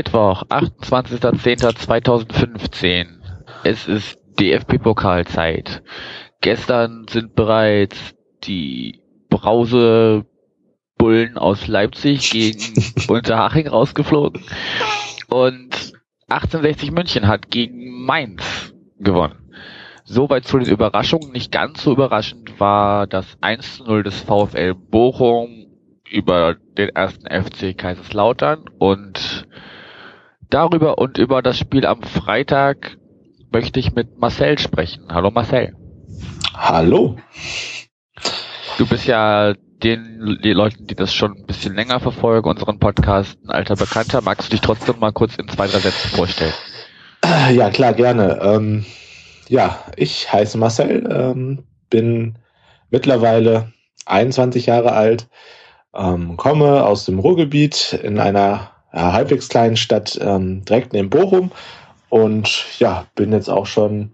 Mittwoch, 28.10.2015. Es ist DFB-Pokalzeit. Gestern sind bereits die Brause Bullen aus Leipzig gegen Unterhaching rausgeflogen. Und 1860 München hat gegen Mainz gewonnen. Soweit zu den Überraschungen. Nicht ganz so überraschend war das 1 zu 0 des VfL Bochum über den ersten FC Kaiserslautern und darüber und über das Spiel am Freitag möchte ich mit Marcel sprechen. Hallo Marcel. Hallo. Du bist ja den die Leuten, die das schon ein bisschen länger verfolgen, unseren Podcast, ein alter Bekannter. Magst du dich trotzdem mal kurz in zwei, drei Sätzen vorstellen? Ja, klar, gerne. Ähm, ja, ich heiße Marcel, ähm, bin mittlerweile 21 Jahre alt, ähm, komme aus dem Ruhrgebiet in einer halbwegs kleinen Stadt ähm, direkt neben Bochum und ja, bin jetzt auch schon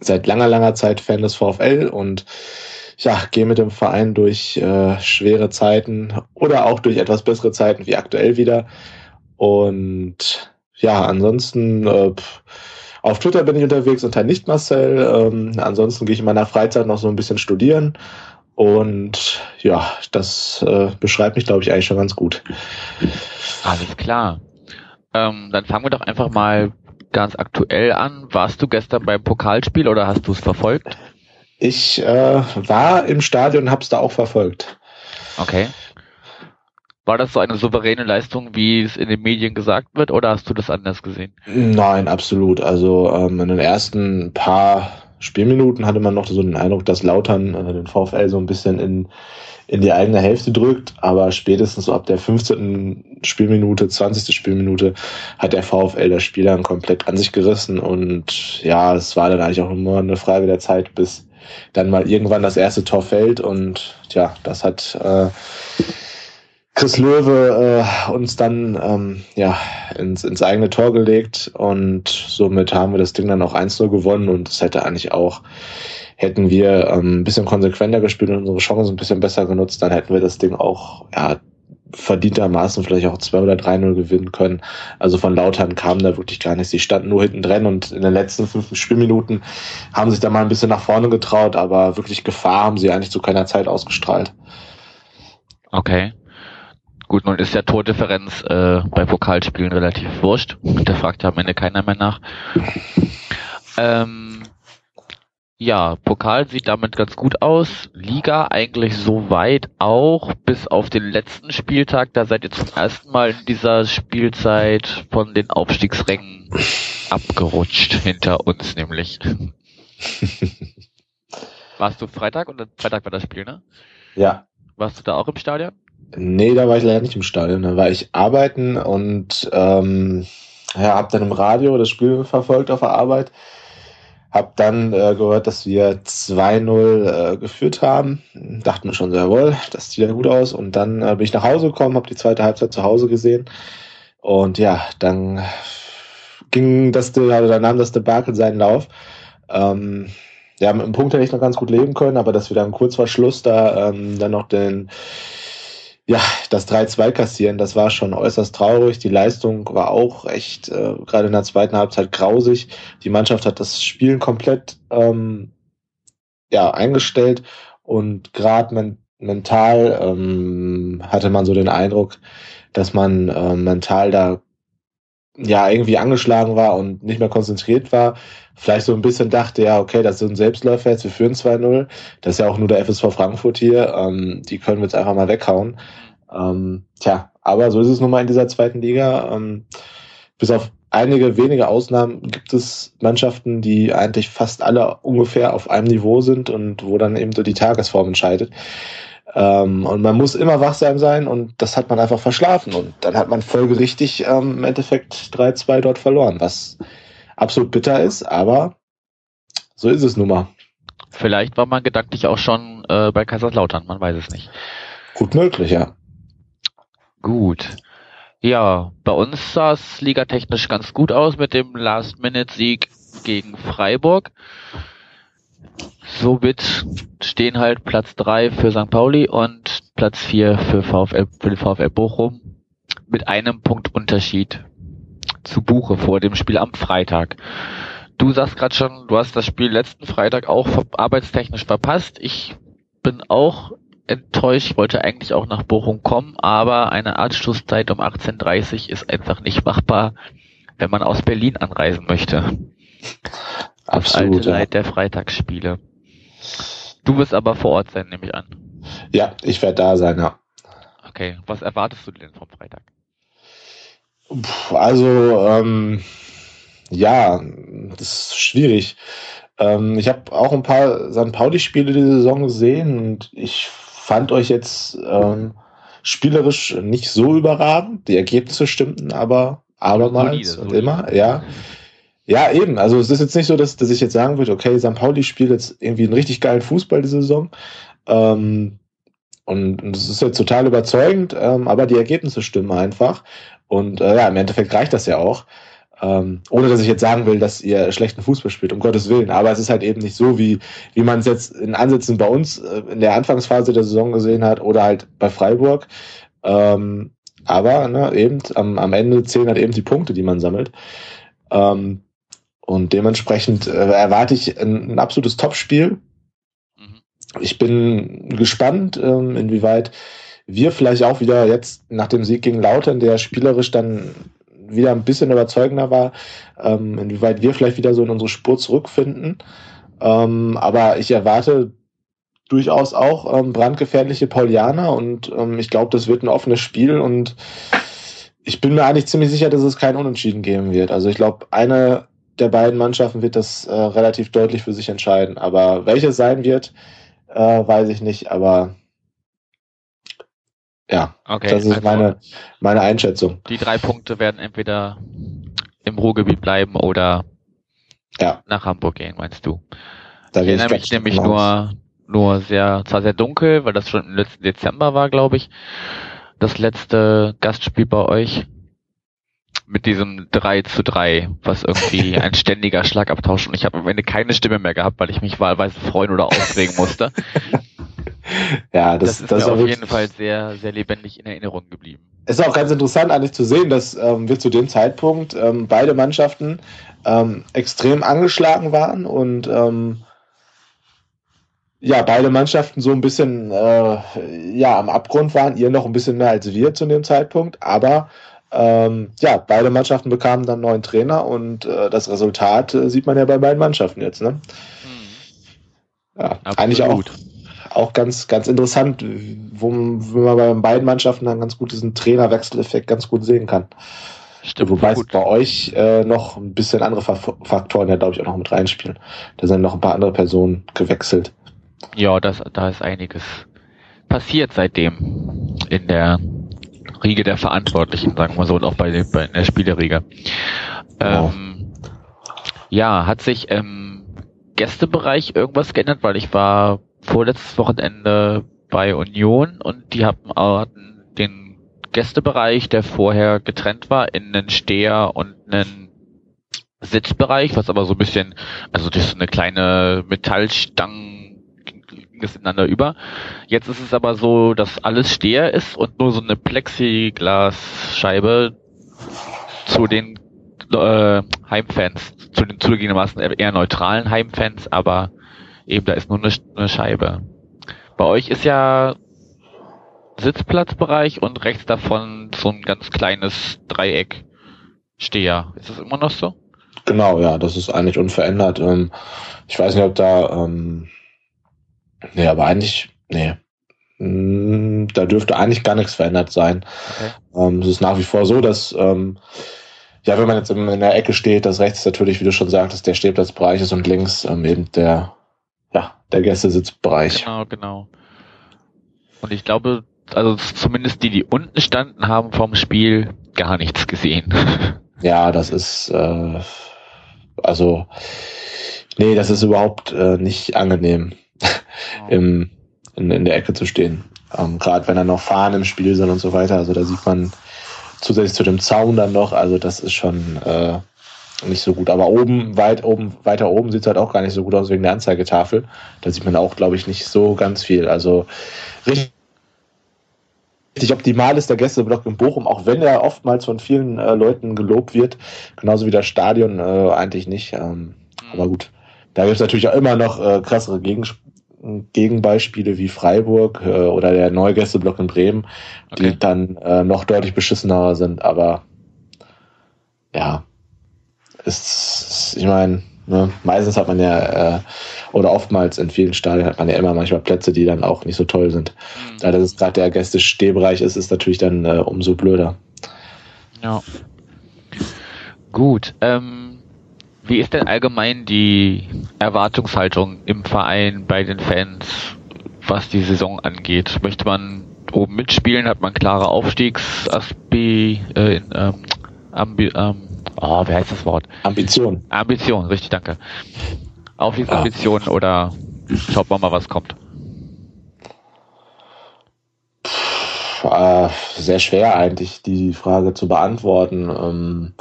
seit langer, langer Zeit Fan des VfL und ja, gehe mit dem Verein durch äh, schwere Zeiten oder auch durch etwas bessere Zeiten wie aktuell wieder. Und ja, ansonsten äh, auf Twitter bin ich unterwegs unter nicht Marcel. Ähm, ansonsten gehe ich in meiner Freizeit noch so ein bisschen studieren. Und ja, das äh, beschreibt mich, glaube ich, eigentlich schon ganz gut. Alles klar. Ähm, dann fangen wir doch einfach mal ganz aktuell an. Warst du gestern beim Pokalspiel oder hast du es verfolgt? Ich äh, war im Stadion und habe es da auch verfolgt. Okay. War das so eine souveräne Leistung, wie es in den Medien gesagt wird, oder hast du das anders gesehen? Nein, absolut. Also ähm, in den ersten paar Spielminuten hatte man noch so den Eindruck, dass Lautern äh, den VfL so ein bisschen in, in die eigene Hälfte drückt, aber spätestens so ab der 15. Spielminute, 20. Spielminute hat der VfL das Spiel dann komplett an sich gerissen und ja, es war dann eigentlich auch nur eine Frage der Zeit, bis dann mal irgendwann das erste Tor fällt und ja, das hat äh, Chris Löwe äh, uns dann ähm, ja ins, ins eigene Tor gelegt und somit haben wir das Ding dann auch 1-0 gewonnen und es hätte eigentlich auch hätten wir ähm, ein bisschen konsequenter gespielt und unsere Chancen ein bisschen besser genutzt, dann hätten wir das Ding auch ja, verdientermaßen vielleicht auch 2 oder 3-0 gewinnen können. Also von Lautern kam da wirklich gar nichts. Sie standen nur hinten drin und in den letzten fünf Spielminuten haben sich da mal ein bisschen nach vorne getraut, aber wirklich Gefahr haben sie eigentlich zu keiner Zeit ausgestrahlt. Okay. Gut, nun ist ja Tordifferenz äh, bei Pokalspielen relativ wurscht. Da fragt ja am Ende keiner mehr nach. Ähm, ja, Pokal sieht damit ganz gut aus. Liga eigentlich soweit auch, bis auf den letzten Spieltag. Da seid ihr zum ersten Mal in dieser Spielzeit von den Aufstiegsrängen abgerutscht hinter uns nämlich. Warst du Freitag oder Freitag war das Spiel, ne? Ja. Warst du da auch im Stadion? Nee, da war ich leider nicht im Stadion. Da war ich arbeiten und ähm, ja, hab dann im Radio das Spiel verfolgt auf der Arbeit hab dann äh, gehört, dass wir 2-0 äh, geführt haben. Dachte mir schon, jawohl, das sieht ja gut aus. Und dann äh, bin ich nach Hause gekommen, habe die zweite Halbzeit zu Hause gesehen. Und ja, dann ging das, also dann nahm das Debakel seinen Lauf. Ähm, ja, mit einem Punkt hätte ich noch ganz gut leben können, aber dass wir dann kurz vor Schluss da ähm, dann noch den ja, das 3-2 kassieren, das war schon äußerst traurig. Die Leistung war auch echt, äh, gerade in der zweiten Halbzeit, grausig. Die Mannschaft hat das Spielen komplett ähm, ja, eingestellt und gerade men mental ähm, hatte man so den Eindruck, dass man äh, mental da ja irgendwie angeschlagen war und nicht mehr konzentriert war. Vielleicht so ein bisschen dachte, ja, okay, das ein Selbstläufer jetzt, wir führen 2-0. Das ist ja auch nur der FSV Frankfurt hier. Ähm, die können wir jetzt einfach mal weghauen. Ähm, tja, aber so ist es nun mal in dieser zweiten Liga. Ähm, bis auf einige wenige Ausnahmen gibt es Mannschaften, die eigentlich fast alle ungefähr auf einem Niveau sind und wo dann eben so die Tagesform entscheidet. Ähm, und man muss immer wachsam sein und das hat man einfach verschlafen. Und dann hat man folgerichtig ähm, im Endeffekt 3-2 dort verloren, was absolut bitter ist, aber so ist es nun mal. Vielleicht war man gedanklich auch schon äh, bei Kaiserslautern, man weiß es nicht. Gut möglich, ja. Gut. Ja, bei uns sah es ligatechnisch ganz gut aus mit dem Last-Minute-Sieg gegen Freiburg. Somit stehen halt Platz drei für St. Pauli und Platz vier für, VfL, für den VfL Bochum mit einem Punkt Unterschied zu Buche vor dem Spiel am Freitag. Du sagst gerade schon, du hast das Spiel letzten Freitag auch arbeitstechnisch verpasst. Ich bin auch enttäuscht. Wollte eigentlich auch nach Bochum kommen, aber eine Anschlusszeit um 18.30 Uhr ist einfach nicht machbar, wenn man aus Berlin anreisen möchte. Absolut. alte Leid der Freitagsspiele. Du wirst aber vor Ort sein, nehme ich an. Ja, ich werde da sein, ja. Okay, was erwartest du denn vom Freitag? Puh, Also, ähm, ja, das ist schwierig. Ähm, ich habe auch ein paar St. Pauli-Spiele diese Saison gesehen und ich fand euch jetzt ähm, spielerisch nicht so überragend. Die Ergebnisse stimmten aber abermals Solide, und solide. immer, ja. Ja, eben. Also es ist jetzt nicht so, dass, dass ich jetzt sagen würde, okay, St. Pauli spielt jetzt irgendwie einen richtig geilen Fußball diese Saison. Ähm, und es ist jetzt total überzeugend, ähm, aber die Ergebnisse stimmen einfach. Und äh, ja, im Endeffekt reicht das ja auch. Ähm, ohne dass ich jetzt sagen will, dass ihr schlechten Fußball spielt, um Gottes Willen. Aber es ist halt eben nicht so, wie, wie man es jetzt in Ansätzen bei uns äh, in der Anfangsphase der Saison gesehen hat oder halt bei Freiburg. Ähm, aber ne, eben am, am Ende zählen halt eben die Punkte, die man sammelt. Ähm, und dementsprechend äh, erwarte ich ein, ein absolutes Topspiel. Mhm. Ich bin gespannt, ähm, inwieweit wir vielleicht auch wieder jetzt nach dem Sieg gegen Lautern, der spielerisch dann wieder ein bisschen überzeugender war, ähm, inwieweit wir vielleicht wieder so in unsere Spur zurückfinden. Ähm, aber ich erwarte durchaus auch ähm, brandgefährliche Paulianer und ähm, ich glaube, das wird ein offenes Spiel und ich bin mir eigentlich ziemlich sicher, dass es kein Unentschieden geben wird. Also ich glaube, eine der beiden Mannschaften wird das äh, relativ deutlich für sich entscheiden. Aber welches sein wird, äh, weiß ich nicht. Aber ja, Okay, das ist also meine, meine Einschätzung. die drei Punkte werden entweder im Ruhrgebiet bleiben oder Ja, nach Hamburg gehen, meinst du? da Ich erinnere mich nämlich von aus. nur, nur sehr, zwar sehr dunkel, weil das schon im letzten Dezember war, glaube ich, das letzte Gastspiel bei euch mit diesem 3 zu 3, was irgendwie ein ständiger Schlagabtausch und ich habe am Ende keine Stimme mehr gehabt, weil ich mich wahlweise freuen oder aufregen musste. Ja, Das, das, ist das, mir auf jeden Fall sehr, sehr lebendig in Erinnerung geblieben. ist auch ganz interessant eigentlich zu sehen, dass ähm, wir zu dem Zeitpunkt ähm, beide Mannschaften ähm, extrem angeschlagen waren und ähm, ja, beide Mannschaften so ein bisschen äh, ja, am Abgrund waren, ihr noch ein bisschen mehr als wir zu dem Zeitpunkt, aber ähm, ja, beide Mannschaften bekamen dann neuen Trainer und äh, das Resultat äh, sieht man ja bei beiden Mannschaften jetzt. Ne? Ja, eigentlich auch, auch ganz, ganz interessant, wo, wo man bei beiden Mannschaften dann ganz gut diesen Trainerwechseleffekt ganz gut sehen kann. Stimmt, Wobei es bei euch äh, noch ein bisschen andere Fa- Faktoren ja, glaube ich, auch noch mit reinspielen. Da sind noch ein paar andere Personen gewechselt. Ja, das, da ist einiges passiert seitdem in der Riege der Verantwortlichen, sagen wir so, und auch bei, den- bei der Spielerriege. Genau. Ähm, ja, hat sich im Gästebereich irgendwas geändert, weil ich war vorletztes Wochenende bei Union und die hatten, hatten den Gästebereich, der vorher getrennt war, in einen Steher und einen Sitzbereich, was aber so ein bisschen, also das ist so eine kleine Metallstangen es ineinander über. Jetzt ist es aber so, dass alles Steher ist und nur so eine Plexiglasscheibe zu den äh, Heimfans, zu den zugegebenermaßen eher neutralen Heimfans, aber eben da ist nur eine, eine Scheibe. Bei euch ist ja Sitzplatzbereich und rechts davon so ein ganz kleines Dreieck Steher. Ist das immer noch so? Genau, ja, das ist eigentlich unverändert. Ähm, ich weiß nicht, ob da, ähm, nee, aber eigentlich, nee, Mm, da dürfte eigentlich gar nichts verändert sein. Okay. Ähm, es ist nach wie vor so, dass, ähm, ja, wenn man jetzt in der Ecke steht, dass rechts natürlich, wie du schon sagtest, der Stehplatzbereich ist und links ähm, eben der, ja, der Gästesitzbereich. Genau, genau. Und ich glaube, also zumindest die, die unten standen, haben vom Spiel gar nichts gesehen. Ja, das ist, äh, also, nee, das ist überhaupt äh, nicht angenehm, im, in, in der Ecke zu stehen. Ähm, Gerade wenn da noch Fahnen im Spiel sind und so weiter. Also da sieht man zusätzlich zu dem Zaun dann noch. Also das ist schon äh, nicht so gut. Aber oben, weit oben, weiter oben sieht es halt auch gar nicht so gut aus wegen der Anzeigetafel. Da sieht man auch, glaube ich, nicht so ganz viel. Also richtig richtig optimal ist der Gästeblock in Bochum, auch wenn er oftmals von vielen äh, Leuten gelobt wird, genauso wie das Stadion äh, eigentlich nicht. Ähm, mhm. Aber gut, da gibt es natürlich auch immer noch äh, krassere Gegens Gegenbeispiele wie Freiburg äh, oder der neue Gästeblock in Bremen, okay. die dann äh, noch deutlich beschissener sind. Aber ja, ist, ich meine, Ne? Meistens hat man ja, äh, oder oftmals in vielen Stadien hat man ja immer manchmal Plätze, die dann auch nicht so toll sind. Mhm. Da das gerade der Gäste-Stehbereich ist, ist natürlich dann äh, umso blöder. Ja. Gut. Ähm, wie ist denn allgemein die Erwartungshaltung im Verein bei den Fans, was die Saison angeht? Möchte man oben mitspielen? Hat man klare Aufstiegsaspe äh, ähm, Ambi ähm, oh, wie heißt das Wort? Ambition. Ambition, richtig, danke. Aufstiegsambitionen ah. oder schaut man mal, was kommt? Äh, sehr schwer eigentlich, die Frage zu beantworten. Ähm,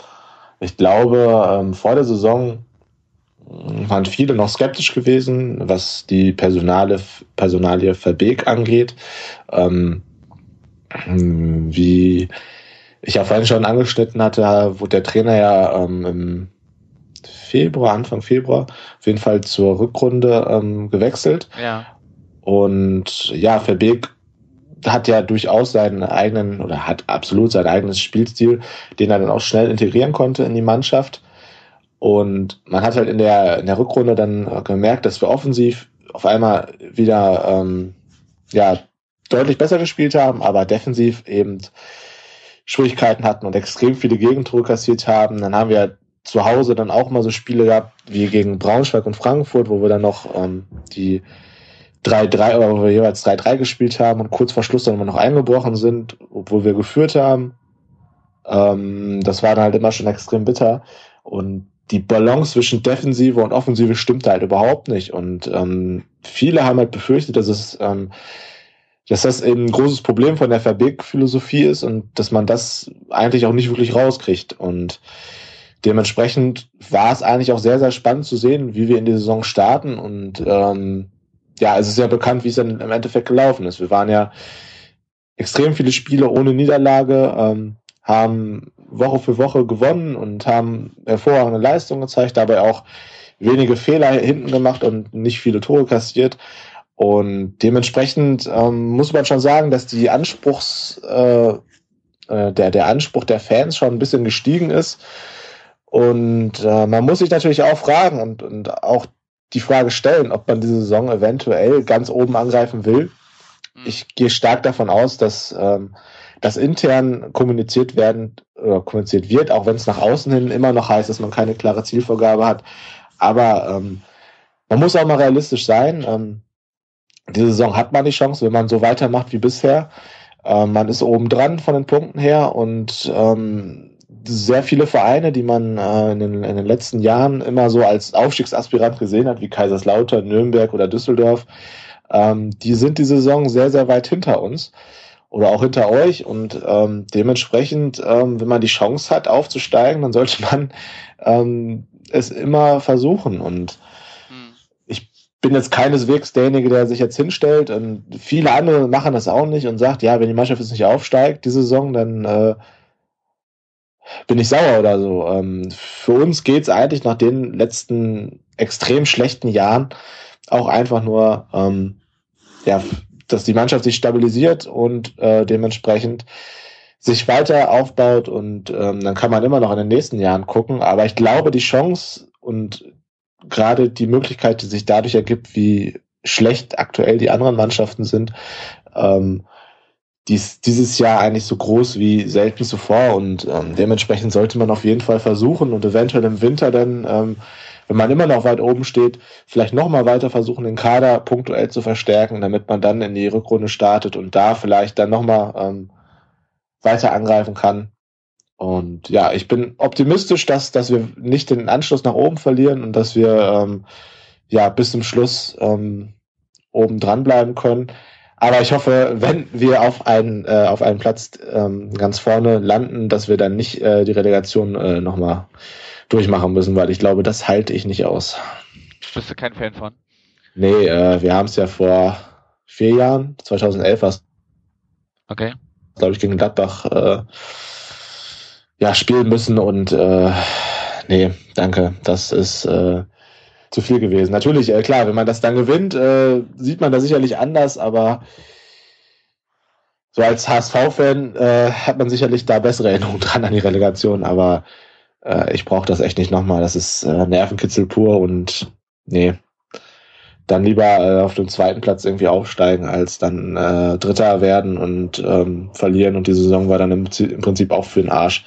ich glaube, ähm, vor der Saison waren viele noch skeptisch gewesen, was die Personale, Personalie Verbeek angeht. Ähm, wie ich ja vorhin schon angeschnitten hatte, wurde der Trainer ja ähm, im Februar, Anfang Februar, auf jeden Fall zur Rückrunde ähm, gewechselt. Ja. Und ja, Verbeek hat ja durchaus seinen eigenen oder hat absolut sein eigenes Spielstil, den er dann auch schnell integrieren konnte in die Mannschaft. Und man hat halt in der, in der Rückrunde dann gemerkt, dass wir offensiv auf einmal wieder ähm, ja, deutlich besser gespielt haben, aber defensiv eben Schwierigkeiten hatten und extrem viele Gegentore kassiert haben. Dann haben wir zu Hause dann auch mal so Spiele gehabt wie gegen Braunschweig und Frankfurt, wo wir dann noch ähm, die 3-3 oder wo wir jeweils 3-3 gespielt haben und kurz vor Schluss dann immer noch eingebrochen sind, obwohl wir geführt haben. Ähm, das war dann halt immer schon extrem bitter. Und die Balance zwischen Defensive und Offensive stimmte halt überhaupt nicht. Und ähm, viele haben halt befürchtet, dass es ähm, dass das eben ein großes Problem von der Verbig-Philosophie ist und dass man das eigentlich auch nicht wirklich rauskriegt. Und dementsprechend war es eigentlich auch sehr, sehr spannend zu sehen, wie wir in die Saison starten. Und ähm, ja, es ist ja bekannt, wie es dann im Endeffekt gelaufen ist. Wir waren ja extrem viele Spiele ohne Niederlage, ähm, haben Woche für Woche gewonnen und haben hervorragende Leistungen gezeigt, dabei auch wenige Fehler hinten gemacht und nicht viele Tore kassiert. Und dementsprechend ähm, muss man schon sagen, dass die Anspruchs, äh, äh, der, der Anspruch der Fans schon ein bisschen gestiegen ist. Und äh, man muss sich natürlich auch fragen und, und auch die Frage stellen, ob man diese Saison eventuell ganz oben angreifen will. Mhm. Ich gehe stark davon aus, dass ähm, das intern kommuniziert werden oder kommuniziert wird, auch wenn es nach außen hin immer noch heißt, dass man keine klare Zielvorgabe hat. Aber ähm, man muss auch mal realistisch sein. Ähm, diese Saison hat man die Chance, wenn man so weitermacht wie bisher. Ähm, man ist oben dran von den Punkten her und ähm, sehr viele Vereine, die man äh, in, den, in, den, letzten Jahren immer so als Aufstiegsaspirant gesehen hat, wie Kaiserslautern, Nürnberg oder Düsseldorf, ähm, die sind die Saison sehr, sehr weit hinter uns oder auch hinter euch und ähm, dementsprechend, ähm, wenn man die Chance hat aufzusteigen, dann sollte man ähm, es immer versuchen und bin jetzt keineswegs derjenige, der sich jetzt hinstellt. Und viele andere machen das auch nicht und sagt, ja, wenn die Mannschaft jetzt nicht aufsteigt, die Saison, dann äh, bin ich sauer oder so. Ähm, für uns geht's eigentlich nach den letzten extrem schlechten Jahren auch einfach nur, ähm, ja, dass die Mannschaft sich stabilisiert und äh, dementsprechend sich weiter aufbaut und ähm, dann kann man immer noch in den nächsten Jahren gucken. Aber ich glaube, die Chance und gerade die Möglichkeit, die sich dadurch ergibt, wie schlecht aktuell die anderen Mannschaften sind, ähm, dies, dieses Jahr eigentlich so groß wie selten zuvor und ähm, dementsprechend sollte man auf jeden Fall versuchen und eventuell im Winter dann, ähm, wenn man immer noch weit oben steht, vielleicht nochmal weiter versuchen, den Kader punktuell zu verstärken, damit man dann in die Rückrunde startet und da vielleicht dann nochmal ähm, weiter angreifen kann. Und ja, ich bin optimistisch, dass, dass wir nicht den Anschluss nach oben verlieren und dass wir ähm, ja bis zum Schluss ähm, oben dran bleiben können. Aber ich hoffe, wenn wir auf einen, äh, auf einen Platz ähm, ganz vorne landen, dass wir dann nicht äh, die Relegation äh, nochmal durchmachen müssen, weil ich glaube, das halte ich nicht aus. Bist du kein Fan von? Nee, äh, wir haben es ja vor vier Jahren, 2011 war es. Okay. Glaube ich, gegen Gladbach äh, ja, spielen müssen und äh, nee, danke. Das ist äh, zu viel gewesen. Natürlich, äh, klar, wenn man das dann gewinnt, äh, sieht man das sicherlich anders, aber so als HSV-Fan äh, hat man sicherlich da bessere Erinnerungen dran an die Relegation, aber äh, ich brauche das echt nicht nochmal. Das ist äh, Nervenkitzel pur und nee, dann lieber äh, auf dem zweiten Platz irgendwie aufsteigen, als dann äh, Dritter werden und ähm, verlieren und die Saison war dann im, im Prinzip auch für den Arsch.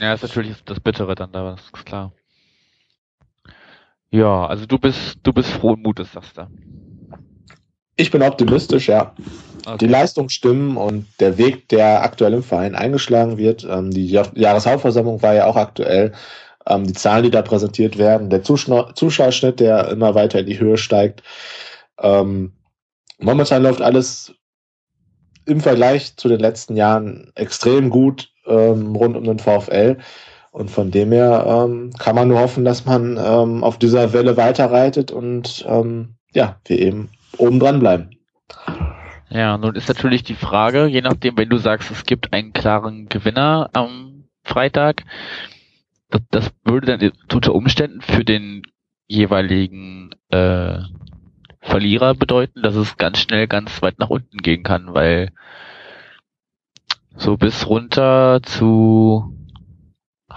Ja, ist natürlich das Bittere dann da, das ist klar. Ja, also du bist, du bist frohen Mutes, sagst du. Ich bin optimistisch, ja. Okay. Die Leistungen stimmen und der Weg, der aktuell im Verein eingeschlagen wird, ähm, die Jahreshauptversammlung war ja auch aktuell, ähm, die Zahlen, die da präsentiert werden, der Zuschau Zuschauerschnitt, der immer weiter in die Höhe steigt. Ähm, momentan läuft alles im Vergleich zu den letzten Jahren extrem gut rund um den VfL. Und von dem her ähm, kann man nur hoffen, dass man ähm, auf dieser Welle weiterreitet und ähm, ja, wir eben oben dran bleiben. Ja, nun ist natürlich die Frage, je nachdem, wenn du sagst, es gibt einen klaren Gewinner am Freitag, das, das würde dann unter Umständen für den jeweiligen äh, Verlierer bedeuten, dass es ganz schnell ganz weit nach unten gehen kann, weil so bis runter zu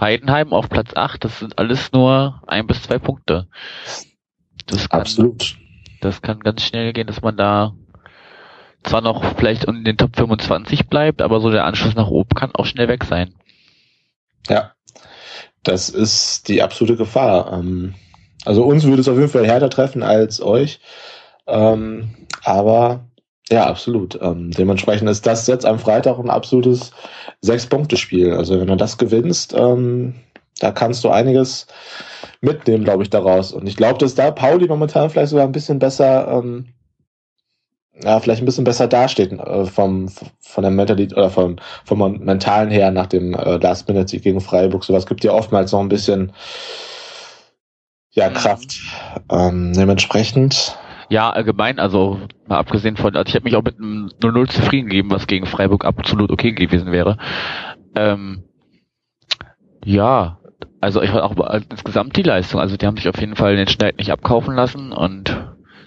Heidenheim auf Platz 8, das sind alles nur ein bis zwei Punkte. Das kann, Absolut. Das kann ganz schnell gehen, dass man da zwar noch vielleicht in den Top 25 bleibt, aber so der Anschluss nach oben kann auch schnell weg sein. Ja, das ist die absolute Gefahr. Ähm, also uns würde es auf jeden Fall härter treffen als euch. Ähm, aber ja, absolut. Ähm, dementsprechend ist das jetzt am Freitag ein absolutes Sechs-Punkte-Spiel. Also wenn du das gewinnst, da kannst du einiges mitnehmen, glaube ich, daraus. Und ich glaube, dass da Pauli momentan vielleicht sogar ein bisschen besser ja, vielleicht ein bisschen besser dasteht äh, vom, von der Mentalität oder vom, vom mentalen her nach dem äh, Last Minute gegen Freiburg. Sowas gibt ja oftmals noch ein bisschen ja, mhm. Kraft. Ähm, dementsprechend. Ja, allgemein, also mal abgesehen von, also ich habe mich auch mit einem 0-0 zufrieden gegeben, was gegen Freiburg absolut okay gewesen wäre. Ähm, ja, also ich war auch insgesamt die Leistung, also die haben sich auf jeden Fall den Schneid nicht abkaufen lassen und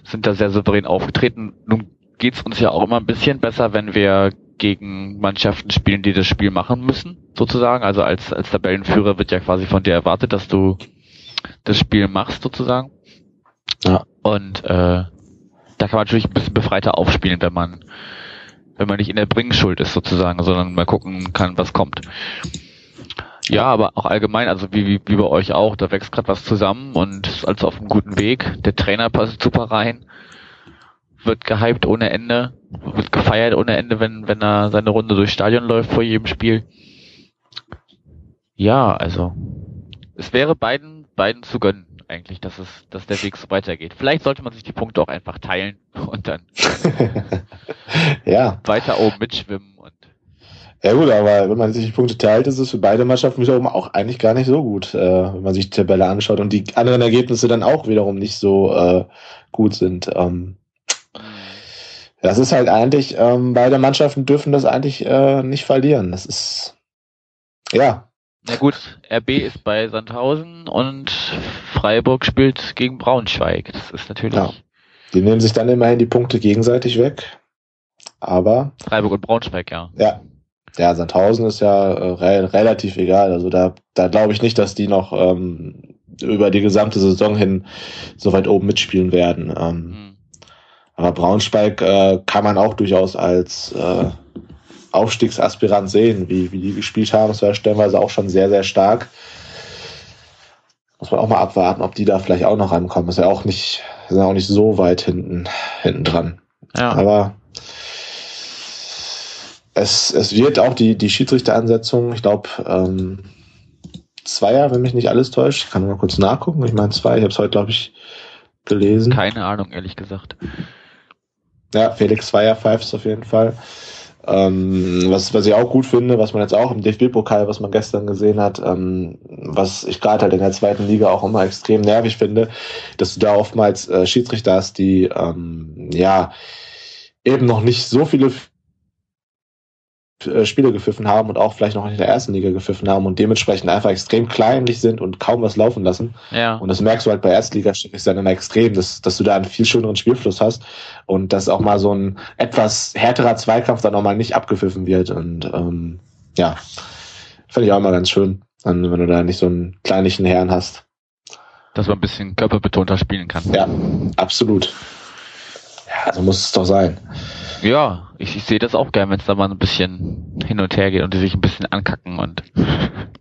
sind da sehr souverän aufgetreten. Nun geht's uns ja auch immer ein bisschen besser, wenn wir gegen Mannschaften spielen, die das Spiel machen müssen, sozusagen. Also als, als Tabellenführer wird ja quasi von dir erwartet, dass du das Spiel machst, sozusagen. Ja. Und äh, da kann man natürlich ein bisschen befreiter aufspielen, wenn man wenn man nicht in der Bringschuld ist sozusagen, sondern mal gucken kann, was kommt. Ja, aber auch allgemein, also wie, wie, wie bei euch auch, da wächst gerade was zusammen und ist also auf einem guten Weg. Der Trainer passt super rein wird gehypt ohne Ende, wird gefeiert ohne Ende, wenn, wenn er seine Runde durchs Stadion läuft vor jedem Spiel. Ja, also es wäre beiden, beiden zu gönnen, eigentlich, dass es, dass der Weg so weitergeht. Vielleicht sollte man sich die Punkte auch einfach teilen und dann ja. weiter oben mitschwimmen und ja gut, aber wenn man sich die Punkte teilt, ist es für beide Mannschaften wiederum auch eigentlich gar nicht so gut, äh, wenn man sich die Tabelle anschaut und die anderen Ergebnisse dann auch wiederum nicht so äh, gut sind. Ähm, das ist halt eigentlich, ähm, beide Mannschaften dürfen das eigentlich äh, nicht verlieren. Das ist, ja. Na gut, RB ist bei Sandhausen und Freiburg spielt gegen Braunschweig. Das ist natürlich. Ja. Die nehmen sich dann immerhin die Punkte gegenseitig weg. Aber. Freiburg und Braunschweig, ja. Ja. Ja, Sandhausen ist ja äh, re relativ egal. Also da, da glaube ich nicht, dass die noch ähm, über die gesamte Saison hin so weit oben mitspielen werden. Ähm, mhm. Aber Braunschweig äh, kann man auch durchaus als äh, Aufstiegsaspirant sehen, wie, wie die gespielt haben. Es war stellenweise auch schon sehr, sehr stark. Muss man auch mal abwarten, ob die da vielleicht auch noch rankommen. Ist ja auch nicht, sind ja auch nicht so weit hinten, hinten dran. Ja. Aber es, es wird auch die, die Schiedsrichteransetzung, ich glaube, ähm, Zweier, wenn mich nicht alles täuscht. Ich kann mal kurz nachgucken. Ich meine zwei, ich habe es heute, glaube ich, gelesen. Keine Ahnung, ehrlich gesagt. Ja, Felix Zweier pfeift auf jeden Fall. Ähm, was, was ich auch gut finde, was man jetzt auch im DFB-Pokal, was man gestern gesehen hat, ähm, was ich gerade halt in der zweiten Liga auch immer extrem nervig finde, dass du da oftmals äh, Schiedsrichter hast, die ähm, ja eben noch nicht so viele Spiele gepfiffen haben und auch vielleicht noch in der ersten Liga gepfiffen haben und dementsprechend einfach extrem kleinlich sind und kaum was laufen lassen. Ja. Und das merkst du halt bei Erstligaspielen dann extrem, dass, dass du da einen viel schöneren Spielfluss hast und dass auch mal so ein etwas härterer Zweikampf dann auch mal nicht abgepfiffen wird. Und ähm, ja, finde ich auch immer ganz schön, wenn du da nicht so einen kleinlichen Herrn hast. Dass man ein bisschen körperbetonter spielen kann. Ja, absolut. Ja, so muss es doch sein. Ja, ich, ich sehe das auch gern, wenn es da mal ein bisschen hin und her geht und die sich ein bisschen ankacken und.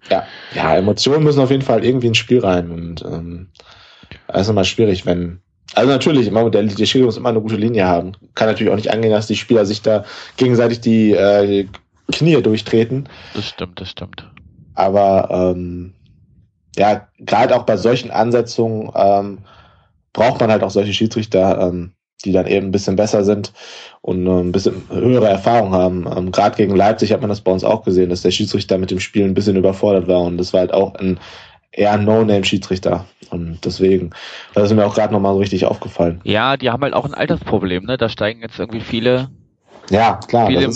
Ja, ja, Emotionen müssen auf jeden Fall irgendwie ins Spiel rein und ähm, das ist immer schwierig, wenn. Also natürlich, immer der, der Schiri muss immer eine gute Linie haben. Kann natürlich auch nicht angehen, dass die Spieler sich da gegenseitig die äh, Knie durchtreten. Das stimmt, das stimmt. Aber ähm, ja, gerade auch bei solchen Ansetzungen ähm, braucht man halt auch solche Schiedsrichter, ähm, die dann eben ein bisschen besser sind und ein bisschen höhere Erfahrung haben. Ähm, Gerade gegen Leipzig hat man das bei uns auch gesehen, dass der Schiedsrichter mit dem Spiel ein bisschen überfordert war und das war halt auch ein eher No-Name-Schiedsrichter. Und deswegen, das ist mir auch gerade nochmal so richtig aufgefallen. Ja, die haben halt auch ein Altersproblem, ne? Da steigen jetzt irgendwie viele, Ja, klar. viele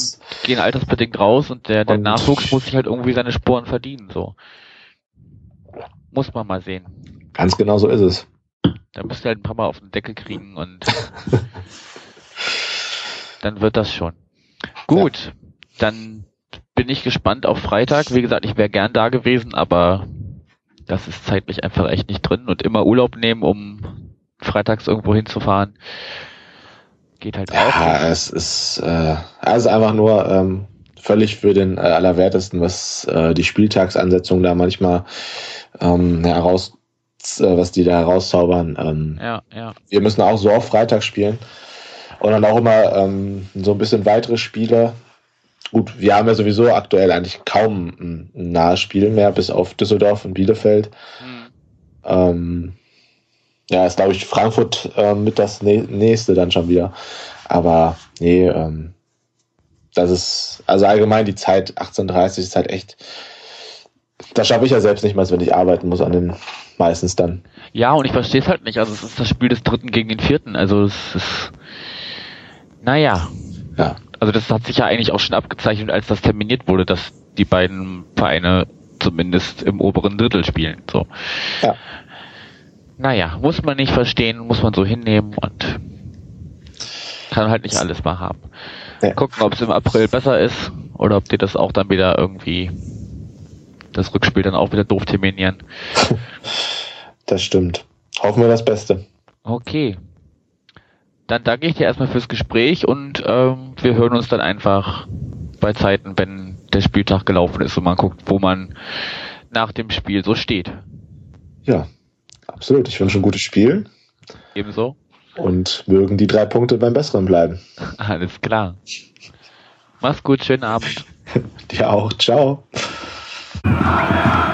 gehen altersbedingt raus und der, der Und- Nachwuchs muss sich halt irgendwie seine Sporen verdienen, so. Muss man mal sehen. ganz genau so ist es. Da müsst ihr halt ein paar Mal auf den Deckel kriegen und dann wird das schon. Gut, dann bin ich gespannt auf Freitag. Wie gesagt, ich wäre gern da gewesen, aber das ist zeitlich einfach echt nicht drin und immer Urlaub nehmen, um freitags irgendwo hinzufahren. Geht halt auch. Ja, es ist äh, also einfach nur ähm, völlig für den äh, Allerwertesten, was äh, die Spieltagsansetzung da manchmal ähm, heraus, äh, was die da herauszaubern. Ähm, Ja, ja. wir müssen auch so auf Freitag spielen und dann auch immer ähm, so ein bisschen weitere Spiele. Gut, wir haben ja sowieso aktuell eigentlich kaum ein, ein nahes Spiel mehr, bis auf Düsseldorf und Bielefeld. Hm. Ähm, ja, ist glaube ich Frankfurt ähm, mit das nä- nächste dann schon wieder. Aber nee, ähm, das ist, also allgemein die Zeit 18.30 ist halt echt, das schaffe ich ja selbst nicht mal, wenn ich arbeiten muss an den meistens dann. Ja, und ich verstehe es halt nicht. Also es ist das Spiel des Dritten gegen den Vierten. Also es ist, naja, Ja, also das hat sich ja eigentlich auch schon abgezeichnet, als das terminiert wurde, dass die beiden Vereine zumindest im oberen Drittel spielen. So. Ja. Naja, muss man nicht verstehen, muss man so hinnehmen und kann halt nicht alles mal haben. Ja. Gucken, ob es im April besser ist oder ob die das auch dann wieder irgendwie das Rückspiel dann auch wieder doof terminieren. das stimmt. Hoffen wir das Beste. Okay. Dann danke ich dir erstmal fürs Gespräch und ähm, wir hören uns dann einfach bei Zeiten, wenn der Spieltag gelaufen ist und man guckt, wo man nach dem Spiel so steht. Ja, absolut. Ich wünsche ein gutes Spiel Ebenso? und mögen die drei Punkte beim Besseren bleiben. Alles klar. Mach's gut, schönen Abend. Dir auch. Ciao. Valeu!